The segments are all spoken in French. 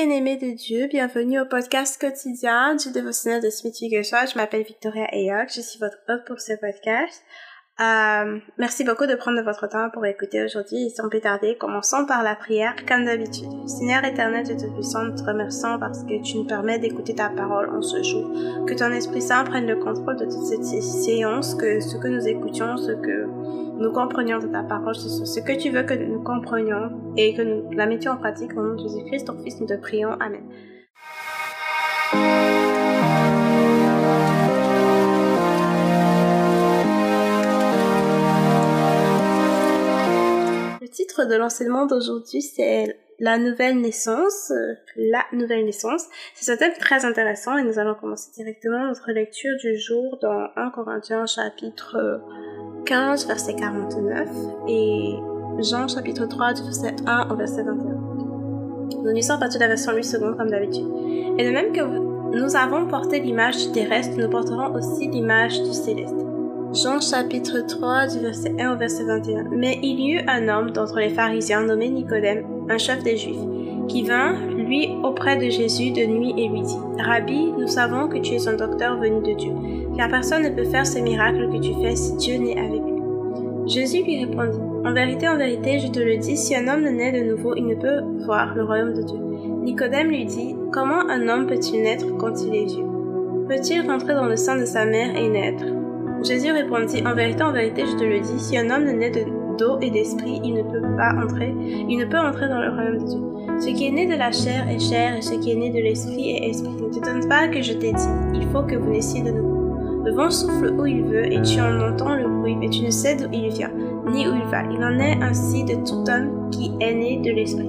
Bien-aimés de Dieu, bienvenue au podcast quotidien du dévotionnel de Smith Wigglesworth. Je m'appelle Victoria Ayok, je suis votre hôte pour ce podcast. Euh, merci beaucoup de prendre votre temps pour écouter aujourd'hui et sans plus tarder, commençons par la prière comme d'habitude. Seigneur éternel, Dieu Tout-Puissant, te remercions parce que tu nous permets d'écouter ta parole en ce jour. Que ton Esprit Saint prenne le contrôle de toute cette séance, que ce que nous écoutions, ce que nous comprenions de ta parole, ce que tu veux que nous comprenions et que nous la mettions en pratique au nom de Jésus-Christ, ton Fils, nous te prions. Amen. Le titre de l'enseignement d'aujourd'hui, c'est la nouvelle naissance, la nouvelle naissance. C'est un thème très intéressant et nous allons commencer directement notre lecture du jour dans 1 Corinthiens chapitre 15 verset 49 et Jean chapitre 3 du verset 1 au verset 21. Nous lisons partir de la version 8 secondes comme d'habitude. Et de même que nous avons porté l'image du terrestre, nous porterons aussi l'image du céleste. Jean chapitre 3 du verset 1 au verset 21. Mais il y eut un homme d'entre les pharisiens nommé Nicodème, un chef des Juifs, qui vint, lui, auprès de Jésus de nuit et lui dit, Rabbi, nous savons que tu es un docteur venu de Dieu, car personne ne peut faire ces miracles que tu fais si Dieu n'est avec lui. Jésus lui répondit, En vérité, en vérité, je te le dis, si un homme ne naît de nouveau, il ne peut voir le royaume de Dieu. Nicodème lui dit, Comment un homme peut-il naître quand il est vieux? Peut-il rentrer dans le sein de sa mère et naître? Jésus répondit, En vérité, en vérité, je te le dis, si un homme ne naît d'eau et d'esprit, il ne peut pas entrer, il ne peut entrer dans le royaume de Dieu. Ce qui est né de la chair est chair, et ce qui est né de l'esprit est esprit. Ne t'étonne pas que je t'ai dit, il faut que vous naissiez de nouveau. Le vent souffle où il veut, et tu en entends le bruit, mais tu ne sais d'où il vient, ni où il va. Il en est ainsi de tout homme qui est né de l'esprit.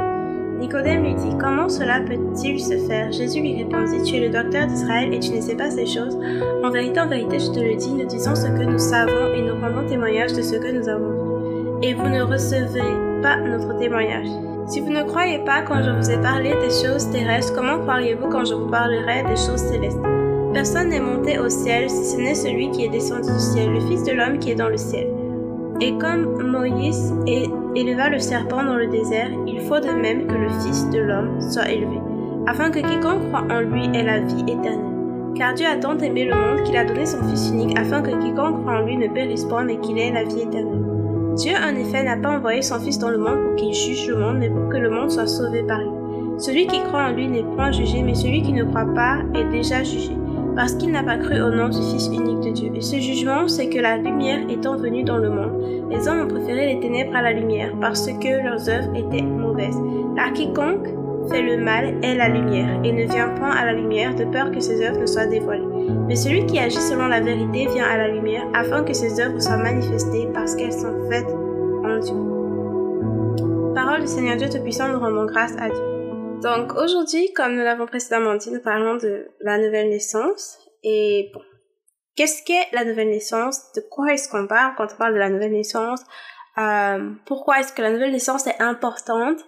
Nicodème lui dit, Comment cela peut-il se faire? Jésus lui répondit, Tu es le docteur d'Israël et tu ne sais pas ces choses. En vérité, en vérité, je te le dis, nous disons ce que nous savons et nous rendons témoignage de ce que nous avons vu. Et vous ne recevez pas notre témoignage. Si vous ne croyez pas quand je vous ai parlé des choses terrestres, comment croiriez-vous quand je vous parlerai des choses célestes? Personne n'est monté au ciel si ce n'est celui qui est descendu du ciel, le Fils de l'homme qui est dans le ciel. Et comme Moïse éleva le serpent dans le désert, il faut de même que le Fils de l'homme soit élevé, afin que quiconque croit en lui ait la vie éternelle. Car Dieu a tant aimé le monde qu'il a donné son Fils unique, afin que quiconque croit en lui ne périsse pas, mais qu'il ait la vie éternelle. Dieu, en effet, n'a pas envoyé son Fils dans le monde pour qu'il juge le monde, mais pour que le monde soit sauvé par lui. Celui qui croit en lui n'est point jugé, mais celui qui ne croit pas est déjà jugé parce qu'il n'a pas cru au nom du Fils unique de Dieu. Et ce jugement, c'est que la lumière étant venue dans le monde, les hommes ont préféré les ténèbres à la lumière, parce que leurs œuvres étaient mauvaises. Car quiconque fait le mal est la lumière, et ne vient point à la lumière de peur que ses œuvres ne soient dévoilées. Mais celui qui agit selon la vérité vient à la lumière, afin que ses œuvres soient manifestées, parce qu'elles sont faites en Dieu. Parole du Seigneur Dieu Tout-Puissant, nous rendons grâce à Dieu. Donc aujourd'hui, comme nous l'avons précédemment dit, nous parlons de la nouvelle naissance. Et bon, qu'est-ce qu'est la nouvelle naissance? De quoi est-ce qu'on parle quand on parle de la nouvelle naissance? Euh, Pourquoi est-ce que la nouvelle naissance est importante?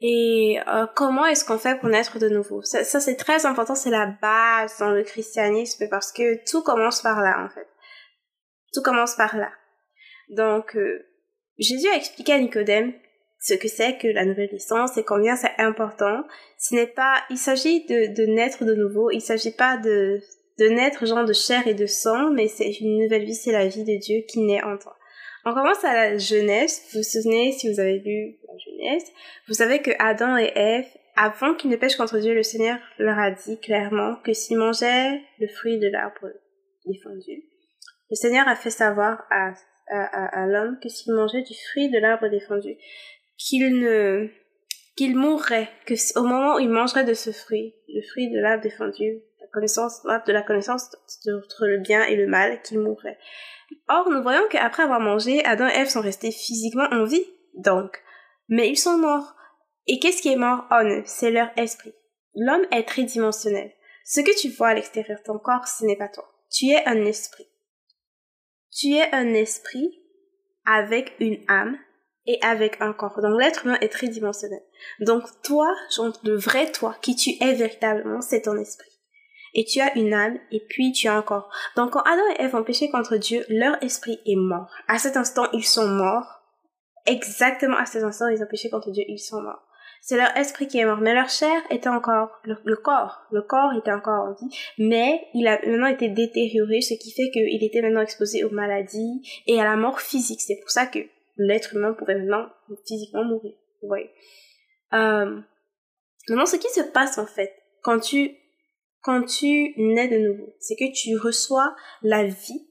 Et euh, comment est-ce qu'on fait pour naître de nouveau? Ça, ça c'est très important, c'est la base dans le christianisme parce que tout commence par là en fait. Tout commence par là. Donc euh, Jésus a expliqué à Nicodème ce que c'est que la nouvelle naissance et combien c'est important. Ce n'est pas, il s'agit de, de naître de nouveau, il s'agit pas de, de naître genre de chair et de sang, mais c'est une nouvelle vie, c'est la vie de Dieu qui naît en toi. On commence à la Genèse. Vous vous souvenez, si vous avez lu la Genèse, vous savez que Adam et Ève, avant qu'ils ne pêchent contre Dieu, le Seigneur leur a dit clairement que s'ils mangeaient le fruit de l'arbre défendu, le Seigneur a fait savoir à, à, à l'homme que s'il mangeait du fruit de l'arbre défendu, qu'il ne qu'il mourrait, que au moment où il mangerait de ce fruit, le fruit de l'arbre défendu, la connaissance, de la connaissance entre le bien et le mal, qu'il mourrait. Or, nous voyons qu'après avoir mangé, Adam et Ève sont restés physiquement en vie, donc. Mais ils sont morts. Et qu'est-ce qui est mort? En eux C'est leur esprit. L'homme est tridimensionnel. Ce que tu vois à l'extérieur de ton corps, ce n'est pas toi. Tu es un esprit. Tu es un esprit avec une âme et avec un corps. Donc l'être humain est tridimensionnel. Donc toi, le vrai toi, qui tu es véritablement, c'est ton esprit. Et tu as une âme et puis tu as un corps. Donc quand Adam et Ève ont péché contre Dieu, leur esprit est mort. À cet instant, ils sont morts. Exactement à cet instant, ils ont péché contre Dieu, ils sont morts. C'est leur esprit qui est mort, mais leur chair était encore, le, corps, le corps était encore en vie, mais il a maintenant été détérioré, ce qui fait qu'il était maintenant exposé aux maladies et à la mort physique. C'est pour ça que l'être humain pourrait maintenant physiquement mourir. Vous. Euh, maintenant, ce qui se passe en fait, quand tu, quand tu nais de nouveau, c'est que tu reçois la vie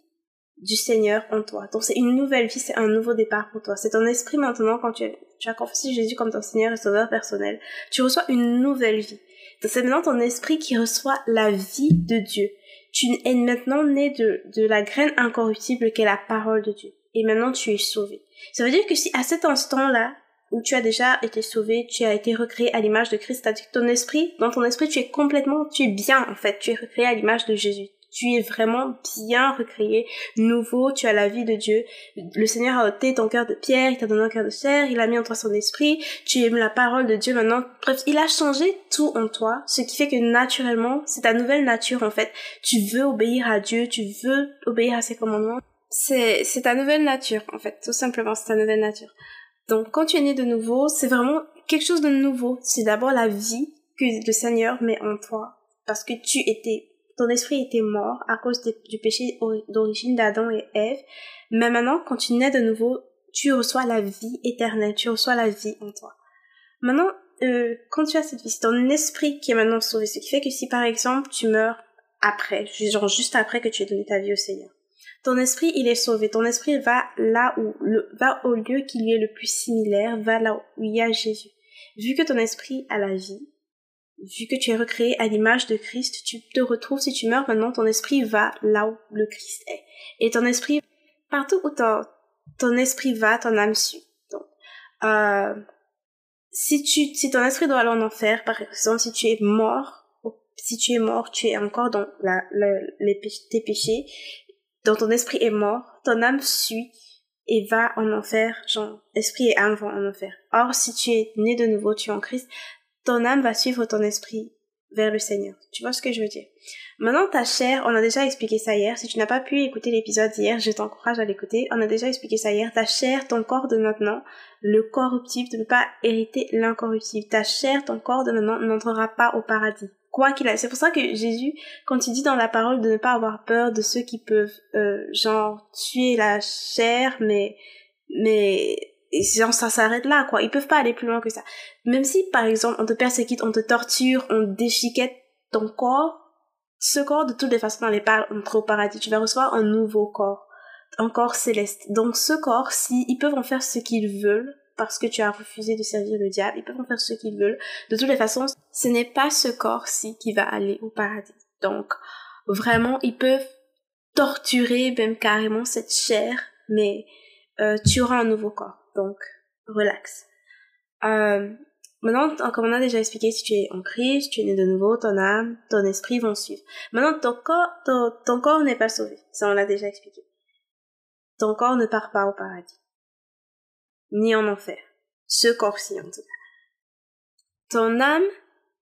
du Seigneur en toi. Donc c'est une nouvelle vie, c'est un nouveau départ pour toi. C'est ton esprit maintenant quand tu, tu as confié Jésus comme ton Seigneur et Sauveur personnel. Tu reçois une nouvelle vie. Donc c'est maintenant ton esprit qui reçoit la vie de Dieu. Tu es maintenant né de, de la graine incorruptible qu'est la parole de Dieu. Et maintenant tu es sauvé. Ça veut dire que si à cet instant-là, où tu as déjà été sauvé, tu as été recréé à l'image de Christ, que ton esprit, dans ton esprit, tu es complètement, tu es bien en fait, tu es recréé à l'image de Jésus tu es vraiment bien recréé, nouveau, tu as la vie de Dieu. Le Seigneur a ôté ton cœur de pierre, il t'a donné un cœur de chair, il a mis en toi son esprit, tu aimes la parole de Dieu maintenant. Bref, il a changé tout en toi, ce qui fait que naturellement, c'est ta nouvelle nature en fait. Tu veux obéir à Dieu, tu veux obéir à ses commandements. C'est, c'est ta nouvelle nature en fait, tout simplement, c'est ta nouvelle nature. Donc quand tu es né de nouveau, c'est vraiment quelque chose de nouveau. C'est d'abord la vie que le Seigneur met en toi parce que tu étais ton esprit était mort à cause du péché d'origine d'Adam et Ève. Mais maintenant, quand tu nais de nouveau, tu reçois la vie éternelle, tu reçois la vie en toi. Maintenant, euh, quand tu as cette vie, c'est ton esprit qui est maintenant sauvé. Ce qui fait que si par exemple tu meurs après, genre juste après que tu aies donné ta vie au Seigneur, ton esprit il est sauvé. Ton esprit va là où le, va au lieu qui lui est le plus similaire, va là où il y a Jésus. Vu que ton esprit a la vie, vu que tu es recréé à l'image de Christ, tu te retrouves, si tu meurs maintenant, ton esprit va là où le Christ est. Et ton esprit, partout où ton, ton esprit va, ton âme suit. Donc, euh, si tu, si ton esprit doit aller en enfer, par exemple, si tu es mort, si tu es mort, tu es encore dans la, les, tes péchés, dont ton esprit est mort, ton âme suit et va en enfer, genre, esprit et âme vont en enfer. Or, si tu es né de nouveau, tu es en Christ, ton âme va suivre ton esprit vers le Seigneur. Tu vois ce que je veux dire? Maintenant, ta chair, on a déjà expliqué ça hier. Si tu n'as pas pu écouter l'épisode hier, je t'encourage à l'écouter. On a déjà expliqué ça hier. Ta chair, ton corps de maintenant, le corruptible, ne peux pas hériter l'incorruptible. Ta chair, ton corps de maintenant n'entrera pas au paradis. Quoi qu'il a. C'est pour ça que Jésus, quand il dit dans la parole de ne pas avoir peur de ceux qui peuvent, euh, genre, tuer la chair, mais, mais genre ça s'arrête là quoi ils peuvent pas aller plus loin que ça même si par exemple on te persécute on te torture on déchiquette ton corps ce corps de toutes les façons les pas entre au paradis tu vas recevoir un nouveau corps un corps céleste donc ce corps si ils peuvent en faire ce qu'ils veulent parce que tu as refusé de servir le diable ils peuvent en faire ce qu'ils veulent de toutes les façons ce n'est pas ce corps-ci qui va aller au paradis donc vraiment ils peuvent torturer même carrément cette chair mais euh, tu auras un nouveau corps donc relax. Euh, maintenant, comme on a déjà expliqué, si tu es en crise, tu es né de nouveau, ton âme, ton esprit vont suivre. Maintenant, ton corps, ton, corps n'est pas sauvé. Ça, on l'a déjà expliqué. Ton corps ne part pas au paradis. Ni en enfer. Ce corps-ci, en tout cas. Ton âme,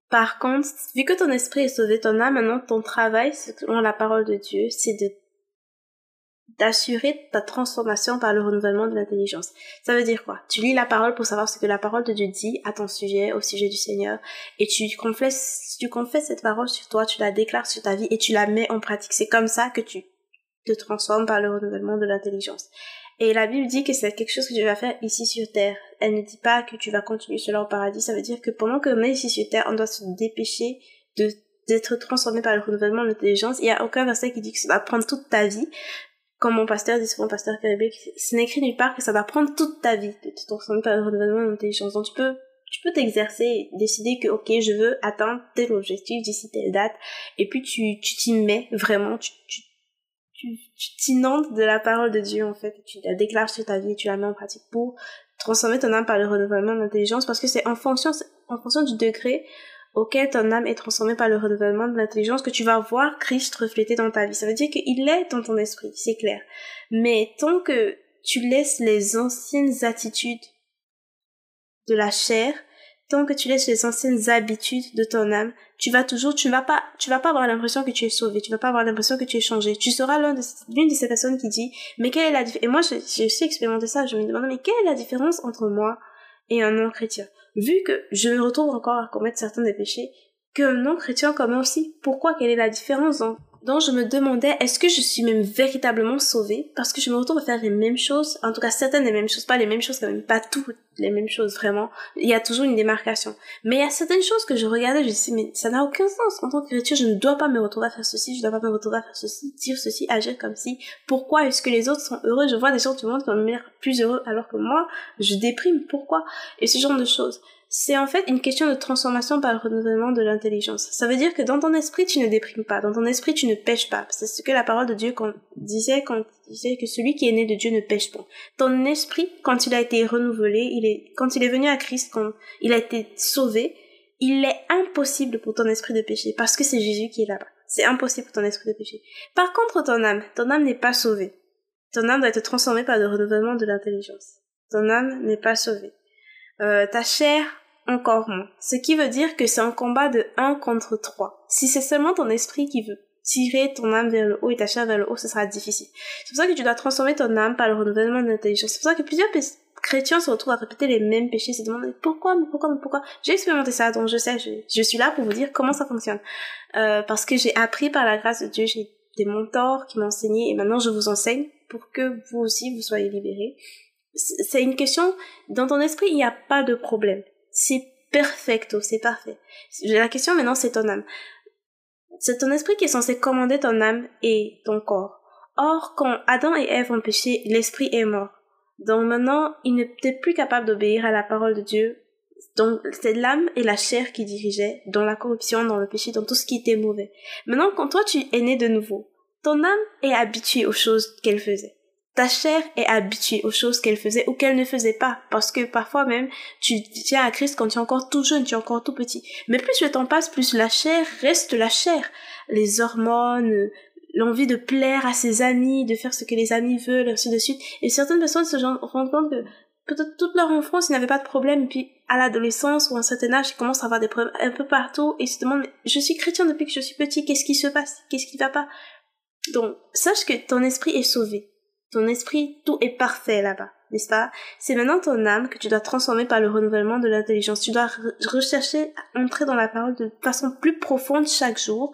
par contre, vu que ton esprit est sauvé, ton âme, maintenant, ton travail, selon la parole de Dieu, c'est de d'assurer ta transformation par le renouvellement de l'intelligence. Ça veut dire quoi? Tu lis la parole pour savoir ce que la parole de Dieu dit à ton sujet, au sujet du Seigneur, et tu confesses, tu confesses cette parole sur toi, tu la déclares sur ta vie et tu la mets en pratique. C'est comme ça que tu te transformes par le renouvellement de l'intelligence. Et la Bible dit que c'est quelque chose que tu vas faire ici sur terre. Elle ne dit pas que tu vas continuer cela au paradis. Ça veut dire que pendant qu'on est ici sur terre, on doit se dépêcher de d'être transformé par le renouvellement de l'intelligence. Il n'y a aucun verset qui dit que ça va prendre toute ta vie comme mon pasteur dit souvent, pasteur Québec, ce n'est écrit nulle part que ça va prendre toute ta vie de te transformer par le renouvellement d'intelligence. Donc tu peux, tu peux t'exercer, décider que, ok, je veux atteindre tel objectif d'ici telle date, et puis tu, tu t'y mets vraiment, tu, tu, tu, t'inondes de la parole de Dieu, en fait, tu la déclares sur ta vie, tu la mets en pratique pour transformer ton âme par le renouvellement d'intelligence, parce que c'est en fonction, en fonction du degré auquel ton âme est transformée par le renouvellement de l'intelligence que tu vas voir Christ refléter dans ta vie. Ça veut dire qu'il est dans ton esprit, c'est clair. Mais tant que tu laisses les anciennes attitudes de la chair, tant que tu laisses les anciennes habitudes de ton âme, tu vas toujours, tu vas pas, tu vas pas avoir l'impression que tu es sauvé, tu vas pas avoir l'impression que tu es changé. Tu seras l'une de, de ces personnes qui dit, mais quelle est la différence? Et moi, j'ai aussi expérimenté ça, je me demande, mais quelle est la différence entre moi et un non-chrétien? Vu que je me retrouve encore à commettre certains des péchés qu'un non-chrétien commet aussi, pourquoi quelle est la différence donc je me demandais est-ce que je suis même véritablement sauvée? Parce que je me retrouve à faire les mêmes choses, en tout cas certaines des mêmes choses, pas les mêmes choses quand même, pas toutes les mêmes choses vraiment. Il y a toujours une démarcation. Mais il y a certaines choses que je regardais, je me disais mais ça n'a aucun sens. En tant que chrétien, je ne dois pas me retrouver à faire ceci, je ne dois pas me retrouver à faire ceci, dire ceci, agir comme si. Pourquoi est-ce que les autres sont heureux? Je vois des gens du monde qui ont plus heureux alors que moi, je déprime. Pourquoi? Et ce genre de choses c'est en fait une question de transformation par le renouvellement de l'intelligence. Ça veut dire que dans ton esprit, tu ne déprimes pas, dans ton esprit, tu ne pêches pas. C'est ce que la parole de Dieu disait quand il disait que celui qui est né de Dieu ne pêche pas. Ton esprit, quand il a été renouvelé, il est, quand il est venu à Christ, quand il a été sauvé, il est impossible pour ton esprit de pécher parce que c'est Jésus qui est là-bas. C'est impossible pour ton esprit de pécher. Par contre, ton âme, ton âme n'est pas sauvée. Ton âme doit être transformée par le renouvellement de l'intelligence. Ton âme n'est pas sauvée. Euh, ta chair encore moins. Ce qui veut dire que c'est un combat de 1 contre 3. Si c'est seulement ton esprit qui veut tirer ton âme vers le haut et ta chair vers le haut, ce sera difficile. C'est pour ça que tu dois transformer ton âme par le renouvellement de l'intelligence. C'est pour ça que plusieurs chrétiens se retrouvent à répéter les mêmes péchés, se demandent pourquoi, mais pourquoi, mais pourquoi? J'ai expérimenté ça, donc je sais, je, suis là pour vous dire comment ça fonctionne. Euh, parce que j'ai appris par la grâce de Dieu, j'ai des mentors qui m'ont enseigné et maintenant je vous enseigne pour que vous aussi vous soyez libérés. C'est une question, dans ton esprit, il n'y a pas de problème c'est perfecto, c'est parfait. La question maintenant, c'est ton âme. C'est ton esprit qui est censé commander ton âme et ton corps. Or, quand Adam et Ève ont péché, l'esprit est mort. Donc maintenant, il n'était plus capable d'obéir à la parole de Dieu. Donc c'est l'âme et la chair qui dirigeaient dans la corruption, dans le péché, dans tout ce qui était mauvais. Maintenant, quand toi tu es né de nouveau, ton âme est habituée aux choses qu'elle faisait ta chair est habituée aux choses qu'elle faisait ou qu'elle ne faisait pas. Parce que parfois même, tu tiens à Christ quand tu es encore tout jeune, tu es encore tout petit. Mais plus le temps passe, plus la chair reste la chair. Les hormones, l'envie de plaire à ses amis, de faire ce que les amis veulent, ainsi de suite. Et certaines personnes se rendent compte que peut-être toute leur enfance, ils n'avaient pas de problème, puis à l'adolescence ou à un certain âge, ils commencent à avoir des problèmes un peu partout, et ils se demandent, je suis chrétien depuis que je suis petit, qu'est-ce qui se passe? Qu'est-ce qui va pas? Donc, sache que ton esprit est sauvé. Ton esprit, tout est parfait là-bas, n'est-ce pas? C'est maintenant ton âme que tu dois transformer par le renouvellement de l'intelligence. Tu dois rechercher à entrer dans la parole de façon plus profonde chaque jour,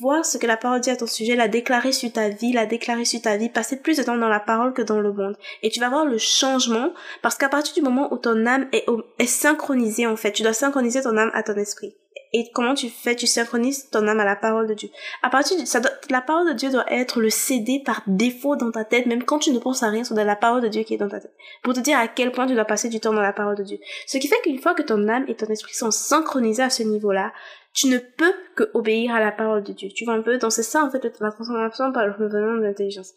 voir ce que la parole dit à ton sujet, la déclarer sur ta vie, la déclarer sur ta vie, passer plus de temps dans la parole que dans le monde. Et tu vas voir le changement, parce qu'à partir du moment où ton âme est, est synchronisée, en fait, tu dois synchroniser ton âme à ton esprit et comment tu fais Tu synchronises ton âme à la parole de Dieu. À partir de ça, la parole de Dieu doit être le CD par défaut dans ta tête, même quand tu ne penses à rien, c'est la parole de Dieu qui est dans ta tête, pour te dire à quel point tu dois passer du temps dans la parole de Dieu. Ce qui fait qu'une fois que ton âme et ton esprit sont synchronisés à ce niveau-là, tu ne peux que obéir à la parole de Dieu. Tu vois un peu Donc c'est ça en fait la transformation par le renouvellement de l'intelligence.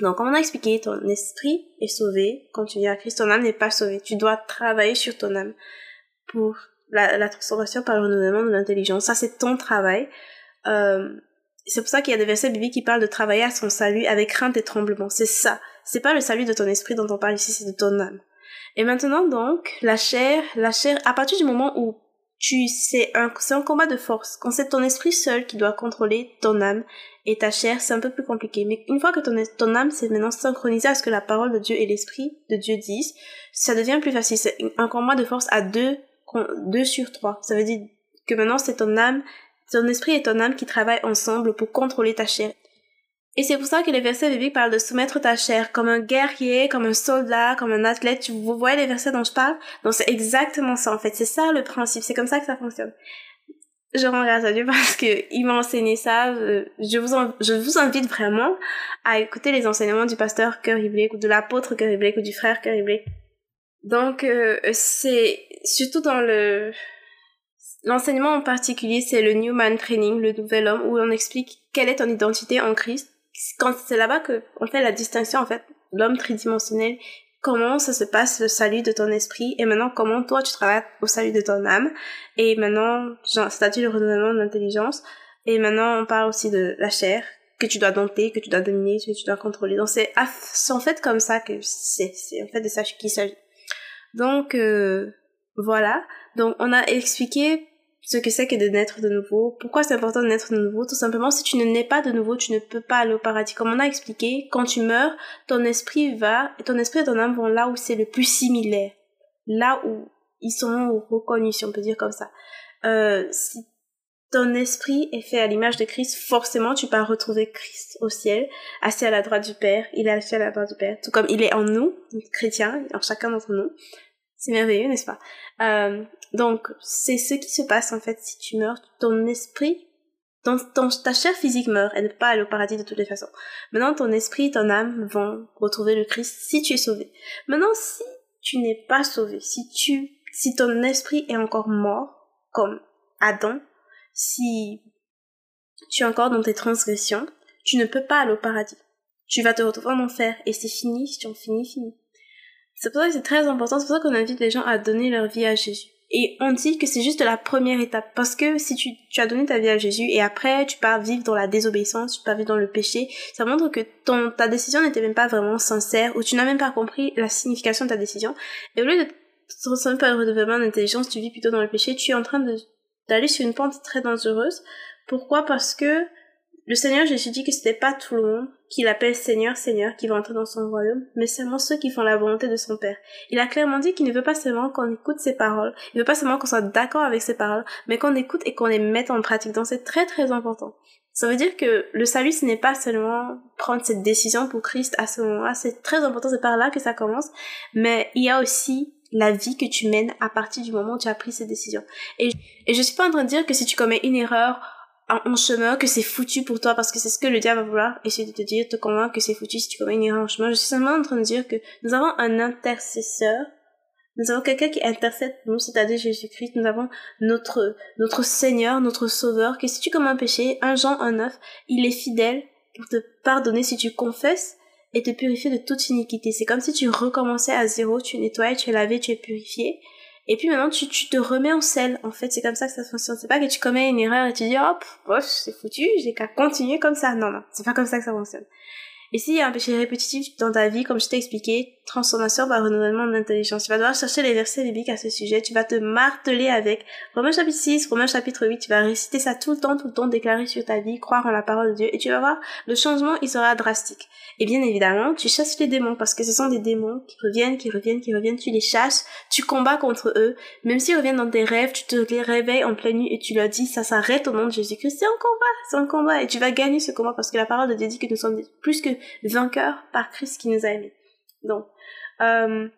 Donc, comme on a expliqué, ton esprit est sauvé. Quand tu viens à Christ, ton âme n'est pas sauvée. Tu dois travailler sur ton âme pour la, la transformation par le renouvellement de l'intelligence. Ça, c'est ton travail. Euh, c'est pour ça qu'il y a des versets bibliques qui parlent de travailler à son salut avec crainte et tremblement. C'est ça. C'est pas le salut de ton esprit dont on parle ici, c'est de ton âme. Et maintenant, donc, la chair, la chair, à partir du moment où tu, c'est un, c'est un combat de force. Quand c'est ton esprit seul qui doit contrôler ton âme et ta chair, c'est un peu plus compliqué. Mais une fois que ton, ton âme s'est maintenant synchronisée à ce que la parole de Dieu et l'esprit de Dieu disent, ça devient plus facile. C'est un combat de force à deux 2 sur 3. Ça veut dire que maintenant c'est ton âme, ton esprit et ton âme qui travaillent ensemble pour contrôler ta chair. Et c'est pour ça que les versets bibliques parlent de soumettre ta chair comme un guerrier, comme un soldat, comme un athlète. Vous voyez les versets dont je parle? Donc c'est exactement ça en fait. C'est ça le principe. C'est comme ça que ça fonctionne. Je rends grâce à Dieu parce que il m'a enseigné ça. Je vous, invite vraiment à écouter les enseignements du pasteur Blake ou de l'apôtre Blake ou du frère Blake donc euh, c'est surtout dans le l'enseignement en particulier, c'est le Newman Training, le nouvel homme, où on explique quelle est ton identité en Christ. Quand c'est là-bas que on fait la distinction en fait, l'homme tridimensionnel, comment ça se passe le salut de ton esprit, et maintenant comment toi tu travailles au salut de ton âme, et maintenant c'est-à-dire le renouvellement de l'intelligence, et maintenant on parle aussi de la chair que tu dois dompter, que tu dois dominer, que tu dois contrôler. Donc c'est en fait comme ça que c'est en fait de ça qu'il s'agit. Donc euh, voilà. Donc on a expliqué ce que c'est que de naître de nouveau. Pourquoi c'est important de naître de nouveau Tout simplement, si tu ne nais pas de nouveau, tu ne peux pas aller au paradis. Comme on a expliqué, quand tu meurs, ton esprit va, ton esprit et ton âme vont là où c'est le plus similaire. là où ils seront reconnus, si on peut dire comme ça. Euh, si ton esprit est fait à l'image de Christ, forcément tu vas retrouver Christ au ciel, assis à la droite du Père, il est assis à la droite du Père, tout comme il est en nous, chrétiens, en chacun d'entre nous. C'est merveilleux, n'est-ce pas? Euh, Donc, c'est ce qui se passe en fait si tu meurs. Ton esprit, ton, ta chair physique meurt, elle ne peut pas aller au paradis de toutes les façons. Maintenant, ton esprit, ton âme vont retrouver le Christ si tu es sauvé. Maintenant, si tu n'es pas sauvé, si tu, si ton esprit est encore mort, comme Adam, si tu es encore dans tes transgressions, tu ne peux pas aller au paradis. Tu vas te retrouver en enfer et c'est fini, si tu en finis, fini. C'est pour ça que c'est très important, c'est pour ça qu'on invite les gens à donner leur vie à Jésus. Et on dit que c'est juste la première étape. Parce que si tu, as donné ta vie à Jésus et après tu pars vivre dans la désobéissance, tu pars vivre dans le péché, ça montre que ta décision n'était même pas vraiment sincère ou tu n'as même pas compris la signification de ta décision. Et au lieu de te ressentir par le redevement d'intelligence, tu vis plutôt dans le péché, tu es en train d'aller sur une pente très dangereuse. Pourquoi? Parce que le Seigneur Jésus dit que c'était pas tout le monde qu'il appelle Seigneur, Seigneur, qui va entrer dans son royaume, mais seulement ceux qui font la volonté de son Père. Il a clairement dit qu'il ne veut pas seulement qu'on écoute ses paroles, il veut pas seulement qu'on soit d'accord avec ses paroles, mais qu'on écoute et qu'on les mette en pratique. Donc c'est très très important. Ça veut dire que le salut, ce n'est pas seulement prendre cette décision pour Christ à ce moment-là, c'est très important, c'est par là que ça commence, mais il y a aussi la vie que tu mènes à partir du moment où tu as pris cette décision. Et, et je suis pas en train de dire que si tu commets une erreur en, chemin, que c'est foutu pour toi, parce que c'est ce que le diable va vouloir essayer de te dire, te convaincre que c'est foutu si tu commets une erreur en chemin. Je suis seulement en train de dire que nous avons un intercesseur, nous avons quelqu'un qui intercède pour nous, c'est-à-dire Jésus-Christ. Nous avons notre, notre Seigneur, notre Sauveur, que si tu commets un péché, un Jean, un œuf, il est fidèle pour te pardonner si tu confesses et te purifier de toute iniquité. C'est comme si tu recommençais à zéro, tu nettoies, tu es lavé, tu es purifié. Et puis maintenant, tu, tu te remets en selle. En fait, c'est comme ça que ça fonctionne. C'est pas que tu commets une erreur et tu dis, hop, oh, c'est foutu, j'ai qu'à continuer comme ça. Non, non, c'est pas comme ça que ça fonctionne. Et s'il y a un péché répétitif dans ta vie, comme je t'ai expliqué, transformation par renouvellement d'intelligence. Tu vas devoir chercher les versets bibliques à ce sujet. Tu vas te marteler avec Romains chapitre 6, Romains chapitre 8. Tu vas réciter ça tout le temps, tout le temps, déclarer sur ta vie, croire en la parole de Dieu. Et tu vas voir, le changement, il sera drastique. Et bien évidemment, tu chasses les démons parce que ce sont des démons qui reviennent, qui reviennent, qui reviennent. Tu les chasses, tu combats contre eux. Même s'ils reviennent dans tes rêves, tu te les réveilles en pleine nuit et tu leur dis, ça s'arrête au nom de Jésus-Christ. C'est un combat, c'est un combat. Et tu vas gagner ce combat parce que la parole de Dieu dit que nous sommes plus que vainqueurs par Christ qui nous a aimés. Donc, euh,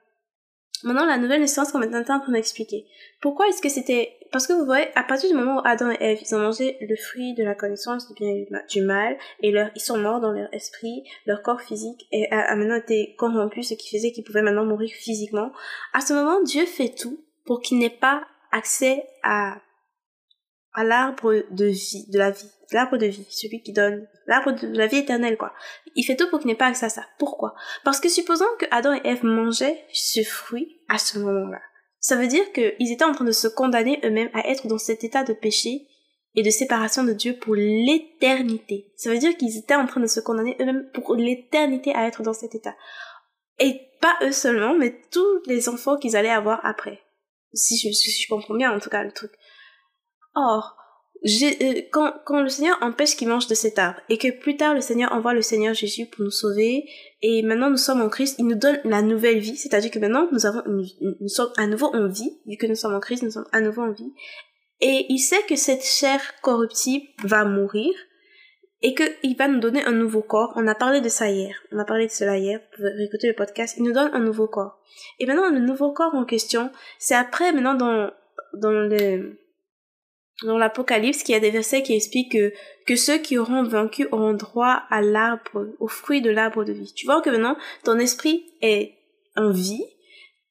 maintenant la nouvelle naissance qu'on est en train d'expliquer. Pourquoi est-ce que c'était parce que vous voyez, à partir du moment où Adam et Ève, ils ont mangé le fruit de la connaissance du bien et du mal, et leur, ils sont morts dans leur esprit, leur corps physique a, a maintenant été corrompu, ce qui faisait qu'ils pouvaient maintenant mourir physiquement. À ce moment, Dieu fait tout pour qu'ils n'aient pas accès à, à l'arbre de vie, de la vie l'arbre de vie, celui qui donne l'arbre de la vie éternelle, quoi. Il fait tout pour qu'il n'ait pas accès à ça. Pourquoi? Parce que supposons que Adam et Ève mangeaient ce fruit à ce moment-là. Ça veut dire qu'ils étaient en train de se condamner eux-mêmes à être dans cet état de péché et de séparation de Dieu pour l'éternité. Ça veut dire qu'ils étaient en train de se condamner eux-mêmes pour l'éternité à être dans cet état. Et pas eux seulement, mais tous les enfants qu'ils allaient avoir après. Si je, si je comprends bien, en tout cas, le truc. Or, euh, quand, le Seigneur empêche qu'ils mangent de cet arbre et que plus tard le Seigneur envoie le Seigneur Jésus pour nous sauver et maintenant nous sommes en Christ, il nous donne la nouvelle vie, c'est-à-dire que maintenant nous sommes à nouveau en vie, vu que nous sommes en Christ, nous sommes à nouveau en vie. Et il sait que cette chair corruptible va mourir et qu'il va nous donner un nouveau corps. On a parlé de ça hier. On a parlé de cela hier. Vous pouvez écouter le podcast. Il nous donne un nouveau corps. Et maintenant, le nouveau corps en question, c'est après, maintenant, dans, dans le, dans l'Apocalypse qu'il y a des versets qui expliquent que, que ceux qui auront vaincu auront droit à l'arbre, au fruit de l'arbre de vie. Tu vois que maintenant, ton esprit est en vie,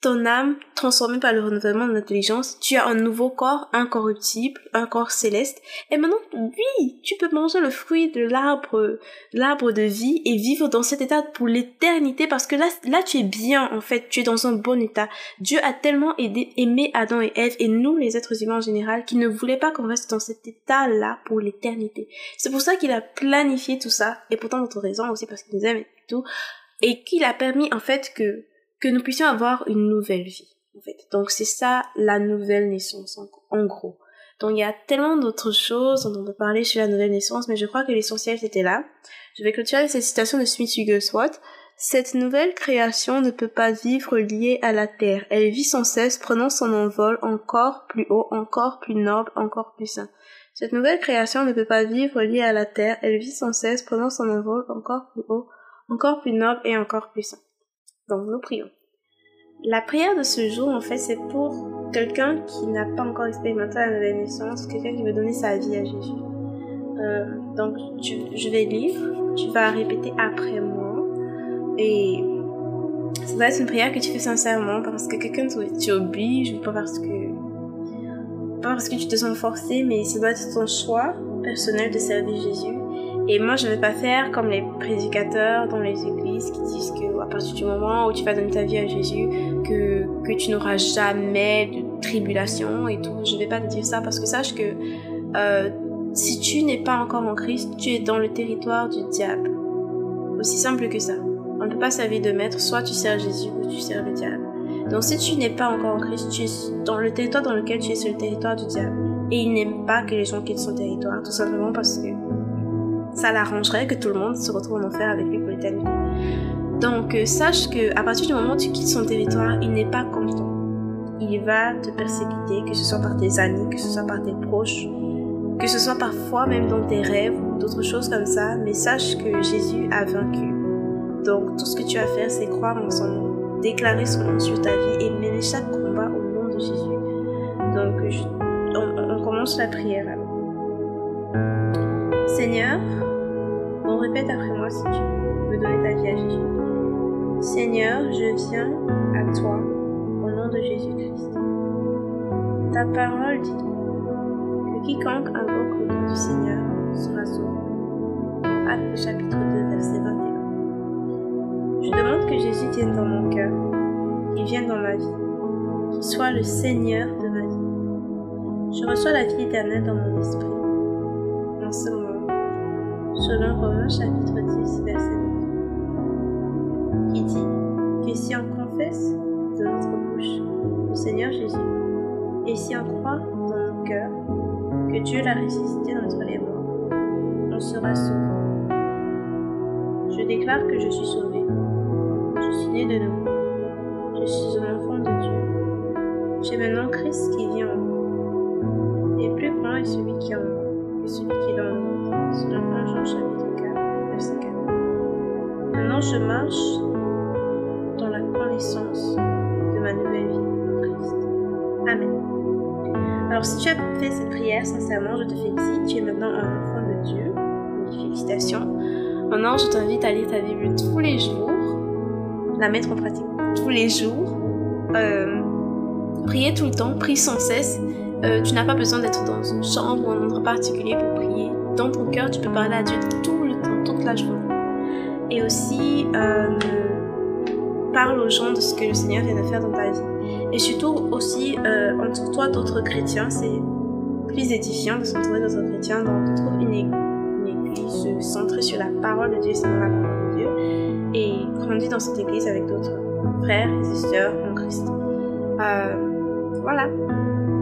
ton âme transformée par le renouvellement de l'intelligence, tu as un nouveau corps incorruptible, un corps céleste. Et maintenant, oui, tu peux manger le fruit de l'arbre, l'arbre de vie et vivre dans cet état pour l'éternité parce que là, là, tu es bien, en fait, tu es dans un bon état. Dieu a tellement aidé, aimé Adam et Ève et nous, les êtres humains en général, qu'il ne voulait pas qu'on reste dans cet état-là pour l'éternité. C'est pour ça qu'il a planifié tout ça et pourtant d'autres raisons aussi parce qu'il nous aime et tout et qu'il a permis, en fait, que que nous puissions avoir une nouvelle vie. En fait. Donc c'est ça la nouvelle naissance en, gros. Donc il y a tellement d'autres choses dont on peut parler sur la nouvelle naissance, mais je crois que l'essentiel c'était là. Je vais clôturer avec cette citation de Smith Wigglesworth. Cette nouvelle création ne peut pas vivre liée à la terre. Elle vit sans cesse, prenant son envol encore plus haut, encore plus noble, encore plus sain. Cette nouvelle création ne peut pas vivre liée à la terre. Elle vit sans cesse, prenant son envol encore plus haut, encore plus noble et encore plus sain. Donc, nous prions. La prière de ce jour, en fait, c'est pour quelqu'un qui n'a pas encore expérimenté la nouvelle naissance, quelqu'un qui veut donner sa vie à Jésus. Euh, donc, je vais lire, tu vas répéter après moi, et ça doit être une prière que tu fais sincèrement, parce que quelqu'un t'oblige, ou pas parce que, pas parce que tu te sens forcé, mais ça doit être ton choix personnel de servir Jésus. Et moi, je ne vais pas faire comme les prédicateurs dans les églises qui disent que à partir du moment où tu vas donner ta vie à Jésus, que, que tu n'auras jamais de tribulation et tout. Je ne vais pas te dire ça parce que sache que euh, si tu n'es pas encore en Christ, tu es dans le territoire du diable. Aussi simple que ça. On ne peut pas servir de maître, soit tu sers Jésus ou tu sers le diable. Donc si tu n'es pas encore en Christ, tu es dans le territoire dans lequel tu es sur le territoire du diable. Et il n'aime pas que les gens quittent son territoire, tout simplement parce que ça l'arrangerait que tout le monde se retrouve en enfer avec lui pour l'éternité. Donc euh, sache que à partir du moment où tu quittes son territoire, il n'est pas content. Il va te persécuter, que ce soit par tes amis, que ce soit par tes proches, que ce soit parfois même dans tes rêves ou d'autres choses comme ça. Mais sache que Jésus a vaincu. Donc tout ce que tu as à faire, c'est croire en son nom, déclarer son nom sur ta vie et mener chaque combat au nom de Jésus. Donc on, on commence la prière. Seigneur, répète après moi si tu veux donner ta vie à Jésus. Seigneur, je viens à toi au nom de Jésus-Christ. Ta parole dit que quiconque invoque le nom du Seigneur sera sauvé. Acte chapitre 2, verset 21. Je demande que Jésus vienne dans mon cœur, qu'il vienne dans ma vie, qu'il soit le Seigneur de ma vie. Je reçois la vie éternelle dans mon esprit. En ce moment, selon Romains chapitre 10, verset 9, qui dit que si on confesse de notre bouche le Seigneur Jésus, et si on croit dans nos cœurs que Dieu l'a ressuscité d'entre les morts, on sera sauvé. Je déclare que je suis sauvé. Je suis né de nouveau. Je suis un enfant de Dieu. J'ai maintenant Christ qui vit en moi. Et plus grand est celui qui est en moi celui qui est dans le monde selon 1 Jean chapitre 4, verset 4. Maintenant, je marche dans la connaissance de ma nouvelle vie en Christ. Amen. Alors, si tu as fait cette prière sincèrement, je te félicite. Tu es maintenant un enfant de Dieu. Félicitations. Maintenant, je t'invite à lire ta Bible tous les jours, la mettre en pratique tous les jours, euh, prier tout le temps, prier sans cesse. Euh, tu n'as pas besoin d'être dans une chambre ou un endroit particulier pour prier dans ton cœur, tu peux parler à Dieu tout le temps, toute la journée. Et aussi, euh, parle aux gens de ce que le Seigneur vient de faire dans ta vie. Et surtout aussi, euh, entoure-toi d'autres chrétiens. C'est plus édifiant de s'entourer d'autres chrétiens. Donc, une, église centrée sur la parole de Dieu, c'est la parole de Dieu. Et grandis dans cette église avec d'autres frères et sœurs en Christ. Euh, voilà.